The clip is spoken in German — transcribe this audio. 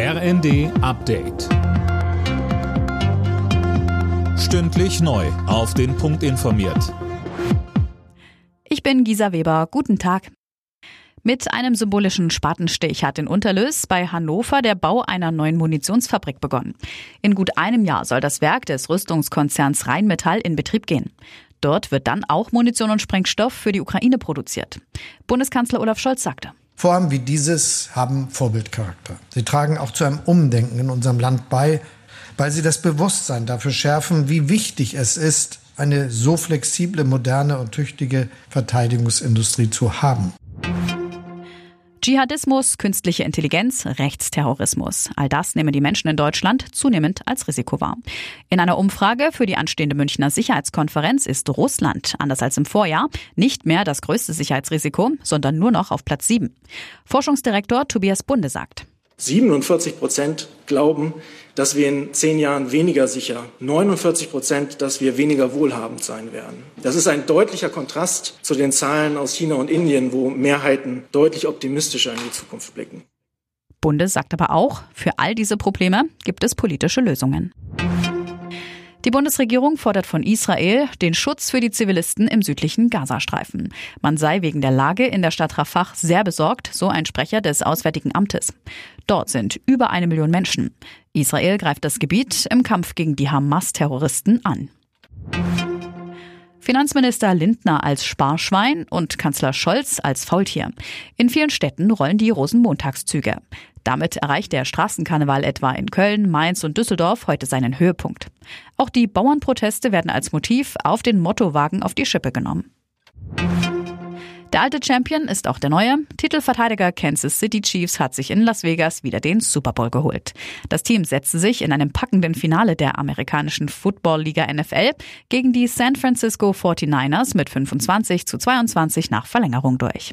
RND Update. Stündlich neu. Auf den Punkt informiert. Ich bin Gisa Weber. Guten Tag. Mit einem symbolischen Spatenstich hat in Unterlös bei Hannover der Bau einer neuen Munitionsfabrik begonnen. In gut einem Jahr soll das Werk des Rüstungskonzerns Rheinmetall in Betrieb gehen. Dort wird dann auch Munition und Sprengstoff für die Ukraine produziert. Bundeskanzler Olaf Scholz sagte. Vorhaben wie dieses haben Vorbildcharakter. Sie tragen auch zu einem Umdenken in unserem Land bei, weil sie das Bewusstsein dafür schärfen, wie wichtig es ist, eine so flexible, moderne und tüchtige Verteidigungsindustrie zu haben. Dschihadismus, künstliche Intelligenz, Rechtsterrorismus. All das nehmen die Menschen in Deutschland zunehmend als Risiko wahr. In einer Umfrage für die anstehende Münchner Sicherheitskonferenz ist Russland, anders als im Vorjahr, nicht mehr das größte Sicherheitsrisiko, sondern nur noch auf Platz 7. Forschungsdirektor Tobias Bunde sagt. 47 Prozent glauben, dass wir in zehn Jahren weniger sicher, 49 Prozent, dass wir weniger wohlhabend sein werden. Das ist ein deutlicher Kontrast zu den Zahlen aus China und Indien, wo Mehrheiten deutlich optimistischer in die Zukunft blicken. Bunde sagt aber auch, für all diese Probleme gibt es politische Lösungen. Die Bundesregierung fordert von Israel den Schutz für die Zivilisten im südlichen Gazastreifen. Man sei wegen der Lage in der Stadt Rafah sehr besorgt, so ein Sprecher des Auswärtigen Amtes. Dort sind über eine Million Menschen. Israel greift das Gebiet im Kampf gegen die Hamas-Terroristen an. Finanzminister Lindner als Sparschwein und Kanzler Scholz als Faultier. In vielen Städten rollen die Rosenmontagszüge. Damit erreicht der Straßenkarneval etwa in Köln, Mainz und Düsseldorf heute seinen Höhepunkt. Auch die Bauernproteste werden als Motiv auf den Mottowagen auf die Schippe genommen. Der alte Champion ist auch der neue. Titelverteidiger Kansas City Chiefs hat sich in Las Vegas wieder den Super Bowl geholt. Das Team setzte sich in einem packenden Finale der amerikanischen Football Liga NFL gegen die San Francisco 49ers mit 25 zu 22 nach Verlängerung durch.